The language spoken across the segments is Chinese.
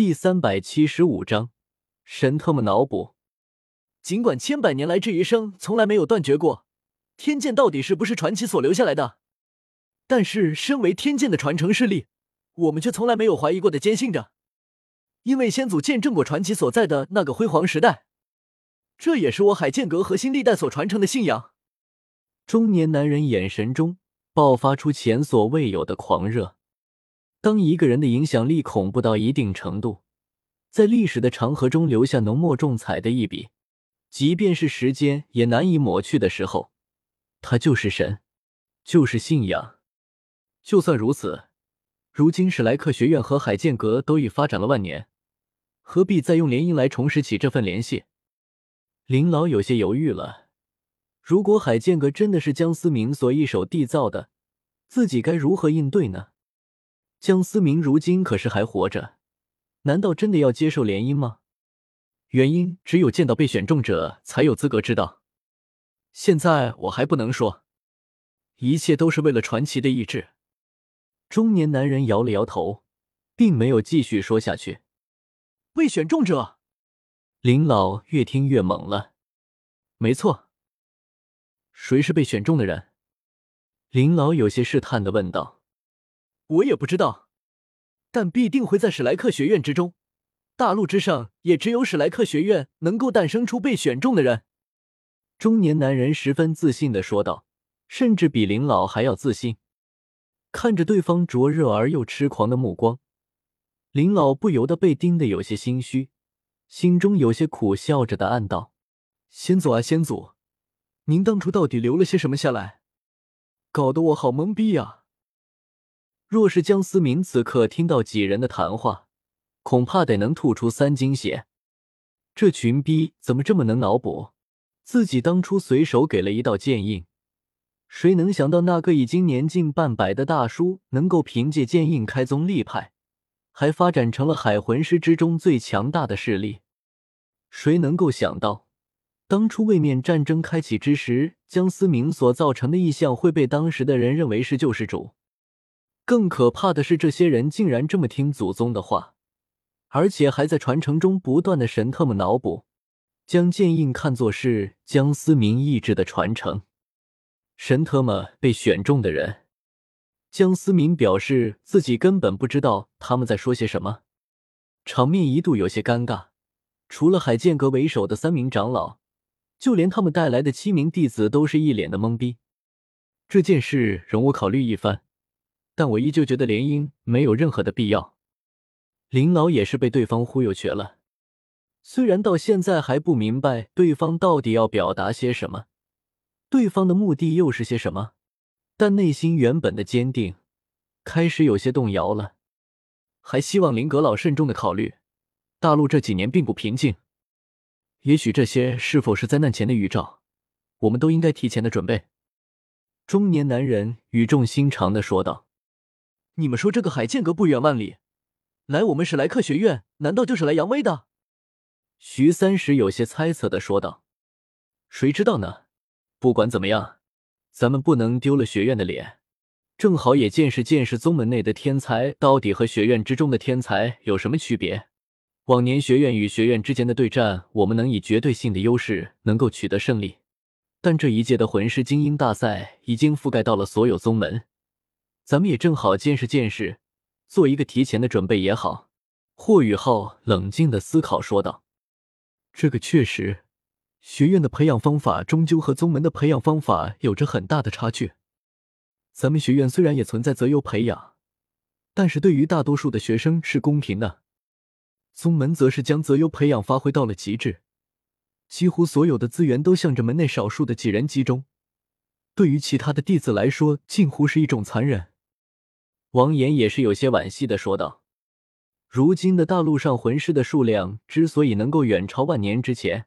第三百七十五章，神特么脑补。尽管千百年来这一生从来没有断绝过，天剑到底是不是传奇所留下来的？但是身为天剑的传承势力，我们却从来没有怀疑过的坚信着，因为先祖见证过传奇所在的那个辉煌时代，这也是我海剑阁核心历代所传承的信仰。中年男人眼神中爆发出前所未有的狂热。当一个人的影响力恐怖到一定程度，在历史的长河中留下浓墨重彩的一笔，即便是时间也难以抹去的时候，他就是神，就是信仰。就算如此，如今史莱克学院和海剑阁都已发展了万年，何必再用联姻来重拾起这份联系？林老有些犹豫了。如果海剑阁真的是江思明所一手缔造的，自己该如何应对呢？江思明如今可是还活着，难道真的要接受联姻吗？原因只有见到被选中者才有资格知道。现在我还不能说，一切都是为了传奇的意志。中年男人摇了摇头，并没有继续说下去。被选中者，林老越听越懵了。没错，谁是被选中的人？林老有些试探的问道。我也不知道，但必定会在史莱克学院之中。大陆之上，也只有史莱克学院能够诞生出被选中的人。中年男人十分自信的说道，甚至比林老还要自信。看着对方灼热而又痴狂的目光，林老不由得被盯得有些心虚，心中有些苦笑着的暗道：“先祖啊，先祖，您当初到底留了些什么下来？搞得我好懵逼呀！”若是江思明此刻听到几人的谈话，恐怕得能吐出三斤血。这群逼怎么这么能脑补？自己当初随手给了一道剑印，谁能想到那个已经年近半百的大叔，能够凭借剑印开宗立派，还发展成了海魂师之中最强大的势力？谁能够想到，当初位面战争开启之时，江思明所造成的异象会被当时的人认为是救世主？更可怕的是，这些人竟然这么听祖宗的话，而且还在传承中不断的神特么脑补，将剑印看作是江思明意志的传承。神特么被选中的人，江思明表示自己根本不知道他们在说些什么，场面一度有些尴尬。除了海剑阁为首的三名长老，就连他们带来的七名弟子都是一脸的懵逼。这件事容我考虑一番。但我依旧觉得联姻没有任何的必要。林老也是被对方忽悠瘸了，虽然到现在还不明白对方到底要表达些什么，对方的目的又是些什么，但内心原本的坚定开始有些动摇了。还希望林阁老慎重的考虑。大陆这几年并不平静，也许这些是否是灾难前的预兆，我们都应该提前的准备。中年男人语重心长的说道。你们说这个海剑阁不远万里，来我们史莱克学院，难道就是来扬威的？徐三石有些猜测的说道：“谁知道呢？不管怎么样，咱们不能丢了学院的脸，正好也见识见识宗门内的天才到底和学院之中的天才有什么区别。往年学院与学院之间的对战，我们能以绝对性的优势能够取得胜利，但这一届的魂师精英大赛已经覆盖到了所有宗门。”咱们也正好见识见识，做一个提前的准备也好。霍雨浩冷静的思考说道：“这个确实，学院的培养方法终究和宗门的培养方法有着很大的差距。咱们学院虽然也存在择优培养，但是对于大多数的学生是公平的。宗门则是将择优培养发挥到了极致，几乎所有的资源都向着门内少数的几人集中，对于其他的弟子来说，近乎是一种残忍。”王岩也是有些惋惜的说道：“如今的大陆上魂师的数量之所以能够远超万年之前，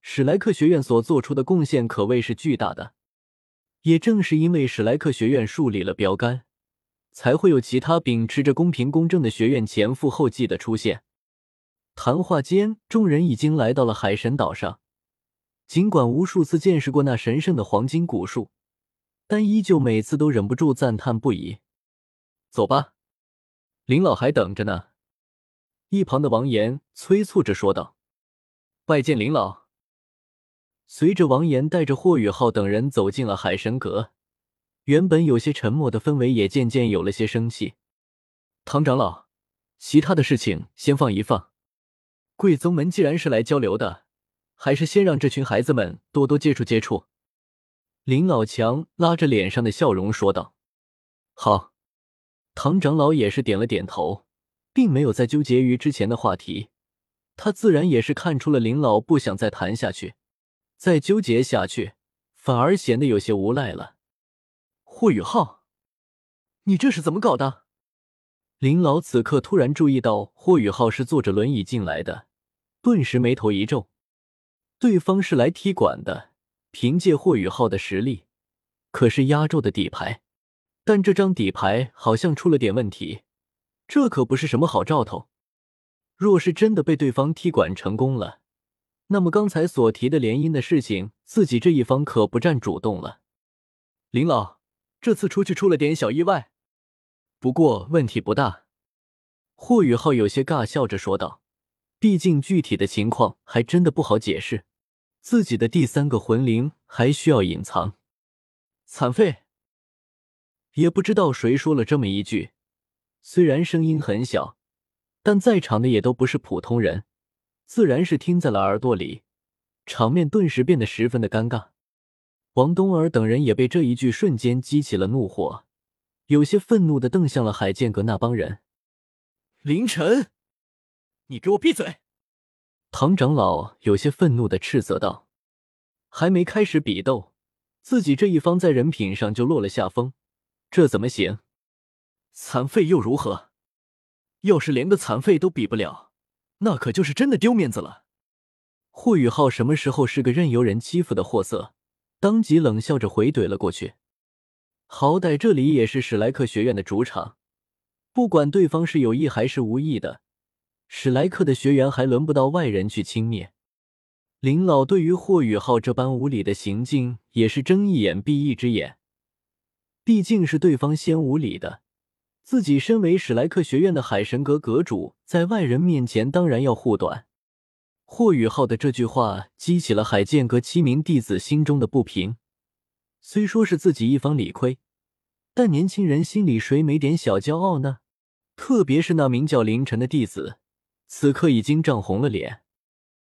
史莱克学院所做出的贡献可谓是巨大的。也正是因为史莱克学院树立了标杆，才会有其他秉持着公平公正的学院前赴后继的出现。”谈话间，众人已经来到了海神岛上。尽管无数次见识过那神圣的黄金古树，但依旧每次都忍不住赞叹不已。走吧，林老还等着呢。一旁的王岩催促着说道：“拜见林老。”随着王岩带着霍雨浩等人走进了海神阁，原本有些沉默的氛围也渐渐有了些生气。唐长老，其他的事情先放一放。贵宗门既然是来交流的，还是先让这群孩子们多多接触接触。林老强拉着脸上的笑容说道：“好。”唐长老也是点了点头。并没有再纠结于之前的话题，他自然也是看出了林老不想再谈下去，再纠结下去反而显得有些无赖了。霍雨浩，你这是怎么搞的？林老此刻突然注意到霍雨浩是坐着轮椅进来的，顿时眉头一皱。对方是来踢馆的，凭借霍雨浩的实力，可是压轴的底牌，但这张底牌好像出了点问题。这可不是什么好兆头。若是真的被对方踢馆成功了，那么刚才所提的联姻的事情，自己这一方可不占主动了。林老，这次出去出了点小意外，不过问题不大。霍雨浩有些尬笑着说道：“毕竟具体的情况还真的不好解释，自己的第三个魂灵还需要隐藏。”残废，也不知道谁说了这么一句。虽然声音很小，但在场的也都不是普通人，自然是听在了耳朵里，场面顿时变得十分的尴尬。王东儿等人也被这一句瞬间激起了怒火，有些愤怒的瞪向了海剑阁那帮人。凌晨，你给我闭嘴！唐长老有些愤怒的斥责道：“还没开始比斗，自己这一方在人品上就落了下风，这怎么行？”残废又如何？要是连个残废都比不了，那可就是真的丢面子了。霍雨浩什么时候是个任由人欺负的货色？当即冷笑着回怼了过去。好歹这里也是史莱克学院的主场，不管对方是有意还是无意的，史莱克的学员还轮不到外人去轻蔑。林老对于霍雨浩这般无礼的行径也是睁一眼闭一只眼，毕竟是对方先无礼的。自己身为史莱克学院的海神阁阁主，在外人面前当然要护短。霍雨浩的这句话激起了海剑阁七名弟子心中的不平。虽说是自己一方理亏，但年轻人心里谁没点小骄傲呢？特别是那名叫凌晨的弟子，此刻已经涨红了脸。